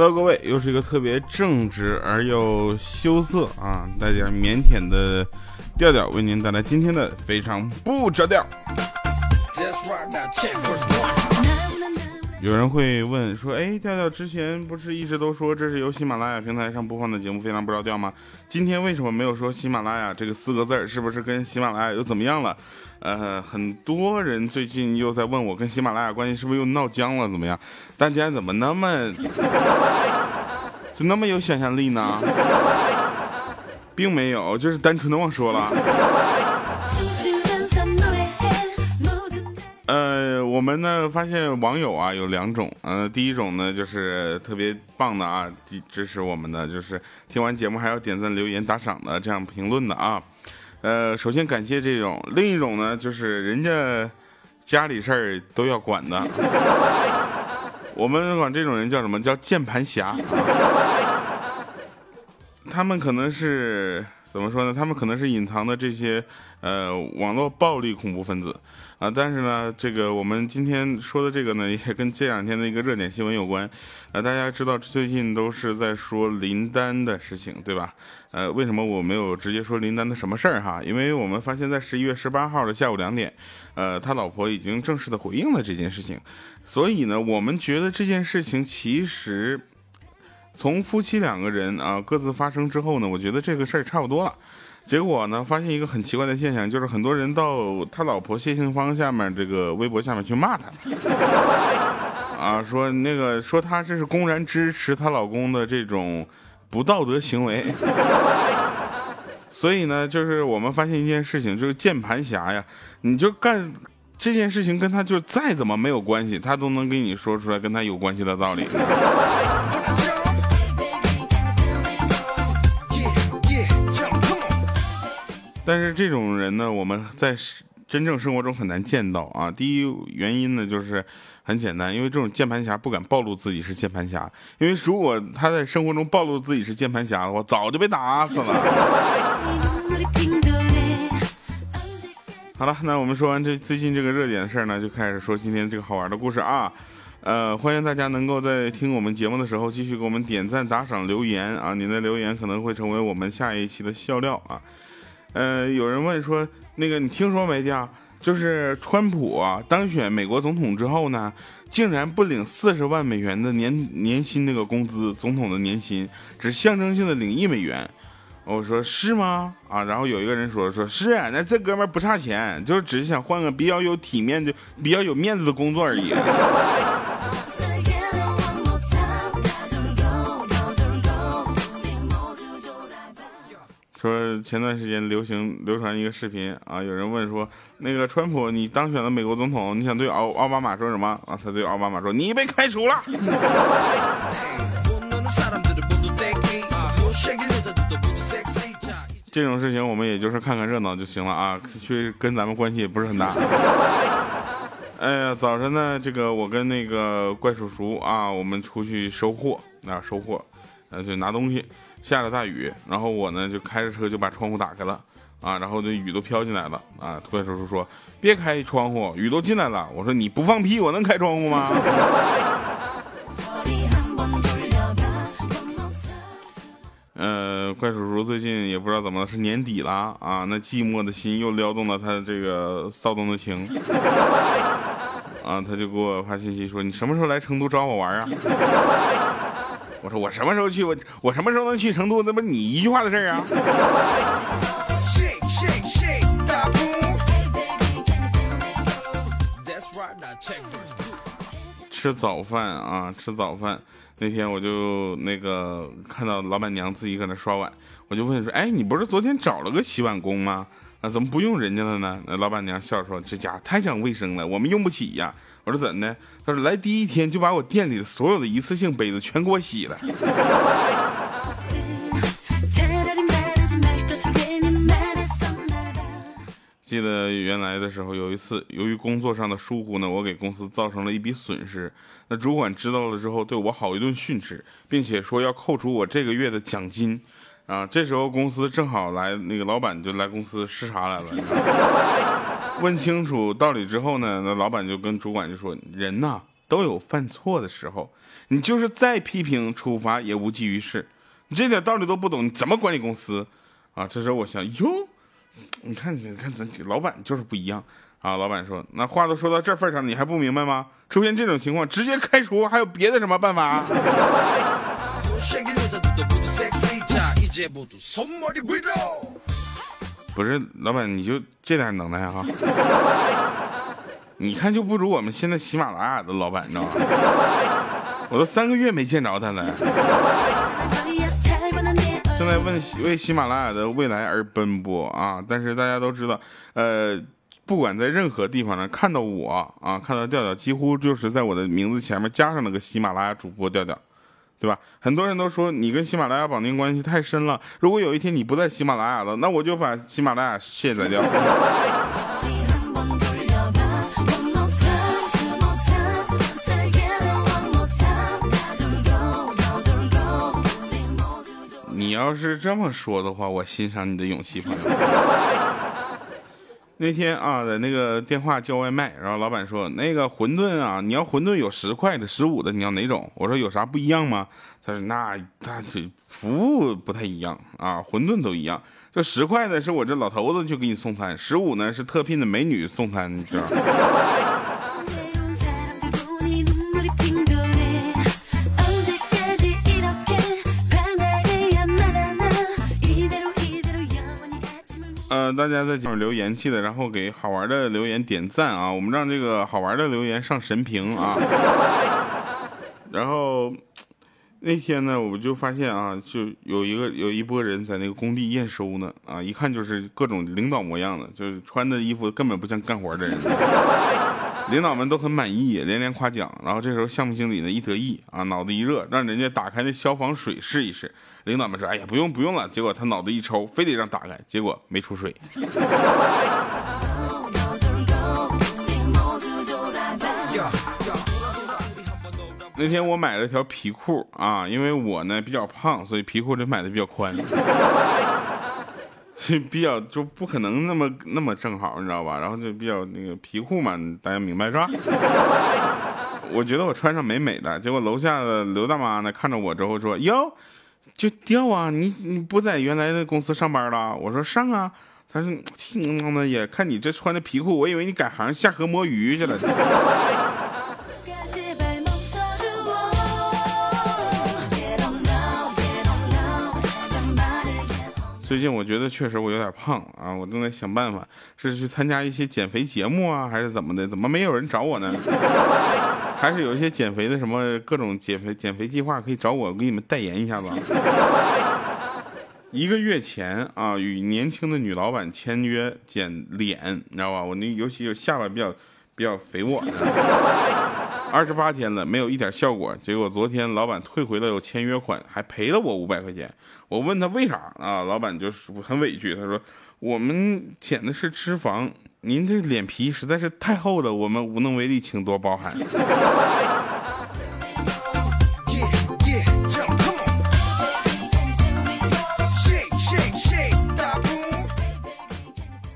Hello，各位，又是一个特别正直而又羞涩啊，带点腼腆的调调，为您带来今天的非常不着调。有人会问说，哎，调调之前不是一直都说这是由喜马拉雅平台上播放的节目，非常不着调吗？今天为什么没有说喜马拉雅这个四个字？是不是跟喜马拉雅又怎么样了？呃，很多人最近又在问我跟喜马拉雅关系是不是又闹僵了？怎么样？大家怎么那么就那么有想象力呢？并没有，就是单纯的忘说了。我们呢发现网友啊有两种，呃，第一种呢就是特别棒的啊，支持我们的，就是听完节目还要点赞、留言、打赏的这样评论的啊。呃，首先感谢这种，另一种呢就是人家家里事儿都要管的，我们管这种人叫什么叫键盘侠，他们可能是。怎么说呢？他们可能是隐藏的这些呃网络暴力恐怖分子啊，但是呢，这个我们今天说的这个呢，也跟这两天的一个热点新闻有关啊。大家知道最近都是在说林丹的事情，对吧？呃，为什么我没有直接说林丹的什么事儿哈？因为我们发现，在十一月十八号的下午两点，呃，他老婆已经正式的回应了这件事情，所以呢，我们觉得这件事情其实。从夫妻两个人啊各自发生之后呢，我觉得这个事儿差不多了。结果呢，发现一个很奇怪的现象，就是很多人到他老婆谢杏芳下面这个微博下面去骂他，啊，说那个说他这是公然支持她老公的这种不道德行为。所以呢，就是我们发现一件事情，就是键盘侠呀，你就干这件事情跟他就再怎么没有关系，他都能给你说出来跟他有关系的道理。但是这种人呢，我们在真正生活中很难见到啊。第一原因呢，就是很简单，因为这种键盘侠不敢暴露自己是键盘侠，因为如果他在生活中暴露自己是键盘侠的话，早就被打死了。好了，那我们说完这最近这个热点的事儿呢，就开始说今天这个好玩的故事啊。呃，欢迎大家能够在听我们节目的时候继续给我们点赞、打赏、留言啊，您的留言可能会成为我们下一期的笑料啊。呃，有人问说，那个你听说没的？就是川普当选美国总统之后呢，竟然不领四十万美元的年年薪那个工资，总统的年薪只象征性的领一美元。我说是吗？啊，然后有一个人说说是，那这哥们儿不差钱，就是只是想换个比较有体面的、比较有面子的工作而已。前段时间流行流传一个视频啊，有人问说，那个川普你当选了美国总统，你想对奥奥巴马说什么啊？他对奥巴马说，你被开除了。这种事情我们也就是看看热闹就行了啊，去跟咱们关系也不是很大。哎呀，早晨呢，这个我跟那个怪叔叔啊，我们出去收货啊，收货，呃，就拿东西。下了大雨，然后我呢就开着车就把窗户打开了，啊，然后这雨都飘进来了，啊，怪叔叔说别开窗户，雨都进来了。我说你不放屁，我能开窗户吗？呃，怪叔叔最近也不知道怎么了，是年底了啊，那寂寞的心又撩动了他这个骚动的情，啊，他就给我发信息说你什么时候来成都找我玩啊？我说我什么时候去？我我什么时候能去成都？那不你一句话的事儿啊！吃早饭啊，吃早饭。那天我就那个看到老板娘自己搁那刷碗，我就问说：“哎，你不是昨天找了个洗碗工吗？啊，怎么不用人家了呢？”那老板娘笑说：“这家太讲卫生了，我们用不起呀。”我说怎的？他说来第一天就把我店里的所有的一次性杯子全给我洗了。记得原来的时候，有一次由于工作上的疏忽呢，我给公司造成了一笔损失。那主管知道了之后，对我好一顿训斥，并且说要扣除我这个月的奖金。啊，这时候公司正好来，那个老板就来公司视察来了。问清楚道理之后呢，那老板就跟主管就说：“人呐，都有犯错的时候，你就是再批评处罚也无济于事。你这点道理都不懂，你怎么管理公司啊？这时候我想，哟，你看，你看咱老板就是不一样啊。老板说，那话都说到这份上了，你还不明白吗？出现这种情况，直接开除，还有别的什么办法？不是，老板你就这点能耐哈？你看就不如我们现在喜马拉雅的老板，你知道吗？我都三个月没见着他了。正在问为喜马拉雅的未来而奔波啊！但是大家都知道，呃，不管在任何地方呢，看到我啊，看到调调，几乎就是在我的名字前面加上那个喜马拉雅主播调调，对吧？很多人都说你跟喜马拉雅绑定关系太深了。如果有一天你不在喜马拉雅了，那我就把喜马拉雅卸载掉。你要是这么说的话，我欣赏你的勇气，朋友。那天啊，在那个电话叫外卖，然后老板说那个馄饨啊，你要馄饨有十块的、十五的，你要哪种？我说有啥不一样吗？他说那他这服务不太一样啊，馄饨都一样。就十块的是我这老头子去给你送餐，十五呢是特聘的美女送餐，你知道。大家在下面留言记得，然后给好玩的留言点赞啊！我们让这个好玩的留言上神评啊！然后那天呢，我就发现啊，就有一个有一波人在那个工地验收呢啊，一看就是各种领导模样的，就是穿的衣服根本不像干活的人。领导们都很满意，连连夸奖。然后这时候项目经理呢一得意啊，脑子一热，让人家打开那消防水试一试。领导们说：“哎呀，不用不用了。”结果他脑子一抽，非得让打开，结果没出水。那天我买了条皮裤啊，因为我呢比较胖，所以皮裤得买的比较宽，比较就不可能那么那么正好，你知道吧？然后就比较那个皮裤嘛，大家明白是吧？我觉得我穿上美美的，结果楼下的刘大妈呢看着我之后说：“哟。”就掉啊！你你不在原来的公司上班了？我说上啊。他说：“ 的也看你这穿的皮裤，我以为你改行下河摸鱼去了。”最近我觉得确实我有点胖啊，我正在想办法，是去参加一些减肥节目啊，还是怎么的？怎么没有人找我呢？还是有一些减肥的什么各种减肥减肥计划可以找我给你们代言一下吧。一个月前啊，与年轻的女老板签约减脸，你知道吧？我那尤其有下巴比较比较肥沃。二十八天了，没有一点效果。结果昨天老板退回了有签约款，还赔了我五百块钱。我问他为啥啊？老板就是很委屈，他说我们减的是脂肪。您这脸皮实在是太厚了，我们无能为力，请多包涵。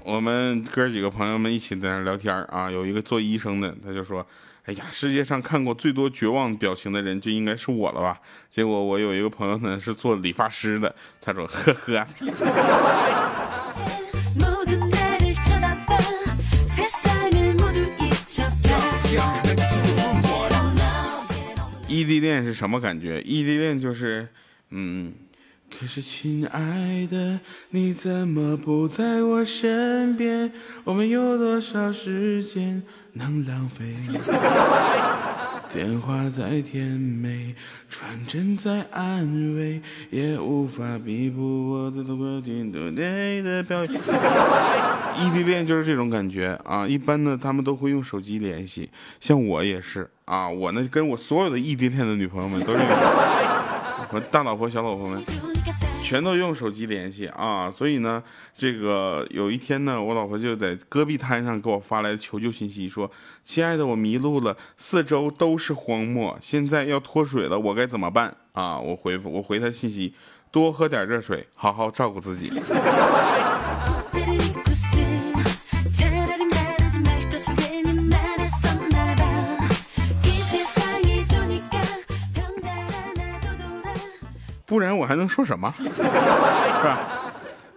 我们哥几个朋友们一起在那聊天啊，有一个做医生的，他就说：“哎呀，世界上看过最多绝望表情的人就应该是我了吧？”结果我有一个朋友呢是做理发师的，他说：“呵呵。” 异地恋是什么感觉？异地恋就是，嗯，可是亲爱的，你怎么不在我身边？我们有多少时间能浪费？电话再甜美，传真再安慰，也无法弥补我的多情多泪的表演。异地恋就是这种感觉啊！一般呢，他们都会用手机联系，像我也是啊。我呢，跟我所有的异地恋的女朋友们都是，我大老婆、小老婆们。全都用手机联系啊，所以呢，这个有一天呢，我老婆就在戈壁滩上给我发来求救信息，说：“亲爱的，我迷路了，四周都是荒漠，现在要脱水了，我该怎么办？”啊，我回复我回她信息：多喝点热水，好好照顾自己。不然我还能说什么？是吧？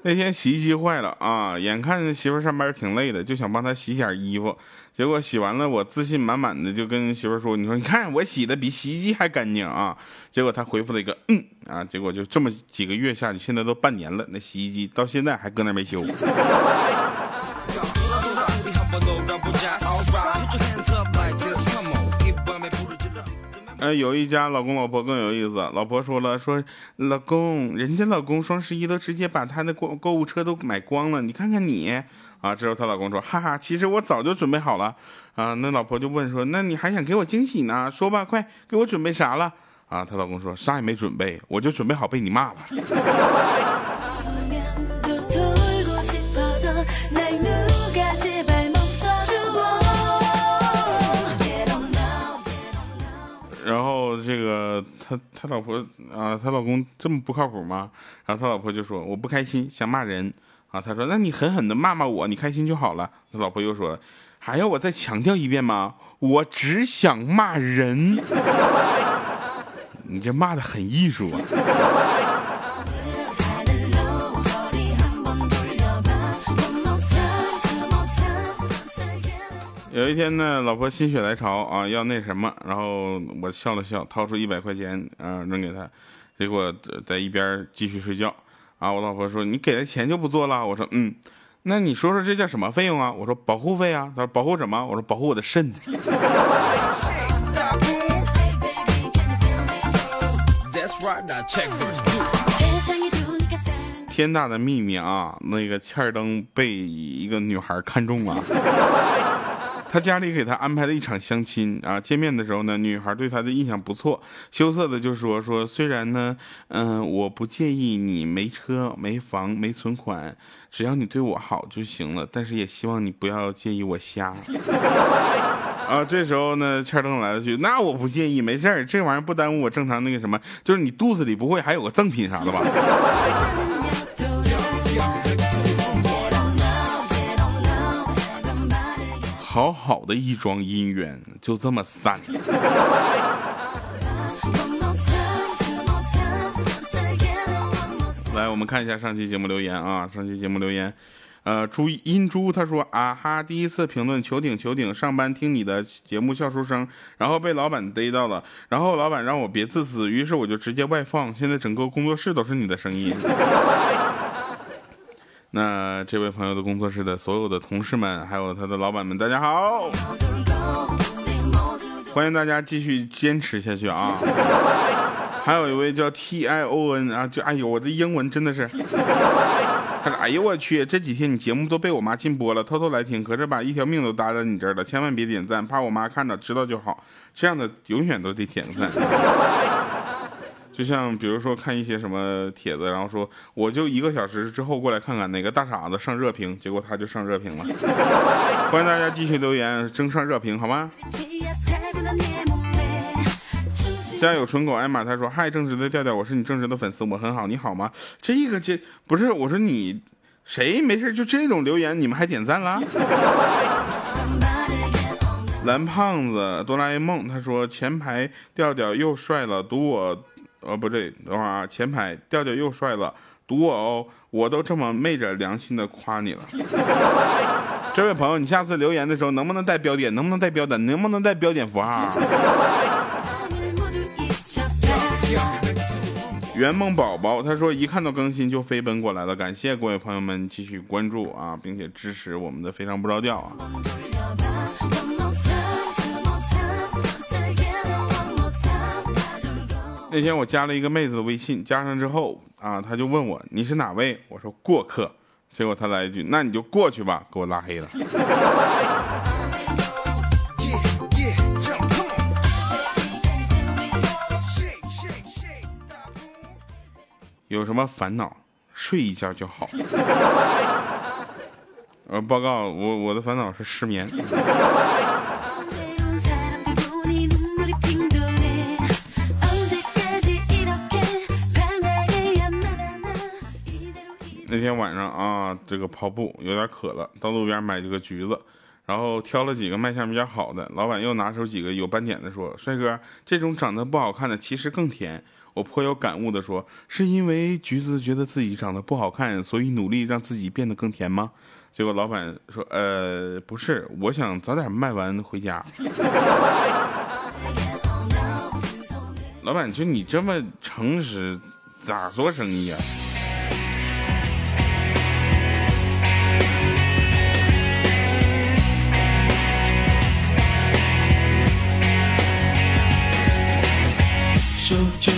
那天洗衣机坏了啊，眼看媳妇上班挺累的，就想帮她洗点衣服。结果洗完了，我自信满满的就跟媳妇说：“你说，你看我洗的比洗衣机还干净啊！”结果她回复了一个“嗯”啊，结果就这么几个月下去，现在都半年了，那洗衣机到现在还搁那没修。呃，有一家老公老婆更有意思。老婆说了，说老公，人家老公双十一都直接把他的购购物车都买光了，你看看你啊。之后她老公说，哈哈，其实我早就准备好了啊。那老婆就问说，那你还想给我惊喜呢？说吧，快给我准备啥了？啊，她老公说，啥也没准备，我就准备好被你骂了。他他老婆啊，他老公这么不靠谱吗？然后他老婆就说我不开心，想骂人啊。他说那你狠狠的骂骂我，你开心就好了。他老婆又说还要我再强调一遍吗？我只想骂人。你这骂的很艺术啊。有一天呢，老婆心血来潮啊，要那什么，然后我笑了笑，掏出一百块钱啊扔给她，结果在一边继续睡觉啊。我老婆说：“你给了钱就不做了？”我说：“嗯，那你说说这叫什么费用啊？”我说：“保护费啊。”她说：“保护什么？”我说：“保护我的肾。” 天大的秘密啊！那个欠儿灯被一个女孩看中了。他家里给他安排了一场相亲啊，见面的时候呢，女孩对他的印象不错，羞涩的就说说，虽然呢，嗯，我不介意你没车没房没存款，只要你对我好就行了，但是也希望你不要介意我瞎。啊，这时候呢，欠灯来了句，那我不介意，没事儿，这玩意儿不耽误我正常那个什么，就是你肚子里不会还有个赠品啥的吧？好好的一桩姻缘就这么散了。来，我们看一下上期节目留言啊，上期节目留言，呃，朱阴珠他说啊哈，第一次评论求顶求顶，上班听你的节目笑出声，然后被老板逮到了，然后老板让我别自私，于是我就直接外放，现在整个工作室都是你的声音。那这位朋友的工作室的所有的同事们，还有他的老板们，大家好！欢迎大家继续坚持下去啊！还有一位叫 T I O N 啊，就哎呦，我的英文真的是，他说哎呦我去，这几天你节目都被我妈禁播了，偷偷来听，可是把一条命都搭在你这儿了，千万别点赞，怕我妈看着知道就好，这样的永远都得点赞。就像比如说看一些什么帖子，然后说我就一个小时之后过来看看哪个大傻子上热评，结果他就上热评了。欢迎大家继续留言争上热评，好吗？家有纯狗艾玛他说嗨，正直的调调，我是你正直的粉丝，我很好，你好吗？这个这不是我说你谁没事就这种留言你们还点赞了？蓝胖子哆啦 A 梦他说前排调调又帅了，赌我。哦，不对，等会儿啊！前排调调又帅了，赌我哦！我都这么昧着良心的夸你了。这位朋友，你下次留言的时候能不能带标点？能不能带标点？能不能带标点符号？圆梦宝宝他说一看到更新就飞奔过来了，感谢各位朋友们继续关注啊，并且支持我们的非常不着调啊。那天我加了一个妹子的微信，加上之后啊，她就问我你是哪位？我说过客。结果她来一句，那你就过去吧，给我拉黑了。有什么烦恼，睡一觉就好。呃，报告我我的烦恼是失眠。那天晚上啊，这个跑步有点渴了，到路边买这个橘子，然后挑了几个卖相比较好的。老板又拿出几个有斑点的，说：“帅哥，这种长得不好看的其实更甜。”我颇有感悟的说：“是因为橘子觉得自己长得不好看，所以努力让自己变得更甜吗？”结果老板说：“呃，不是，我想早点卖完回家。”老板，就你这么诚实，咋做生意啊？手牵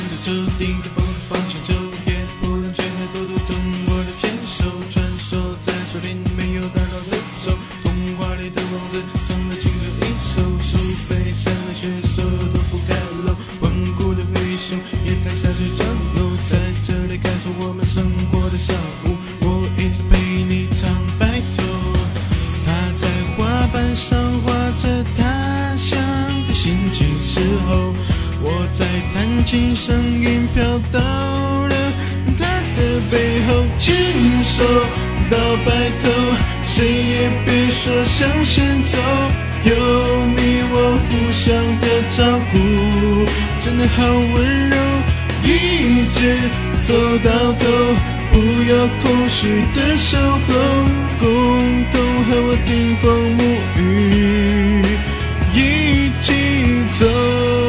谁也别说向前走，有你我互相的照顾，真的好温柔，一直走到头，不要空虚的守候，共同和我顶风沐雨，一起走。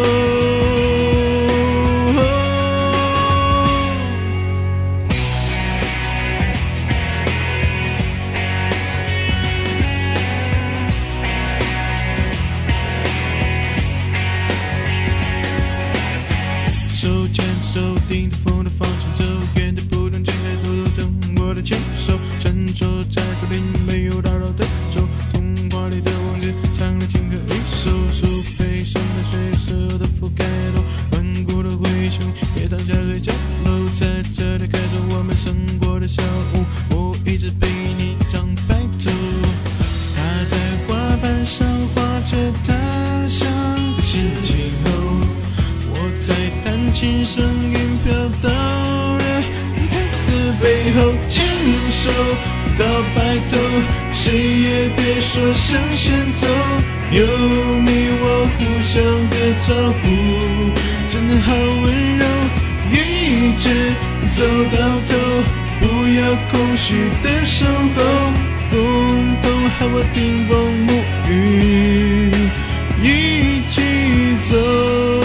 好温柔，一直走到头，不要空虚的守候，共同和我顶风沐浴，一起走。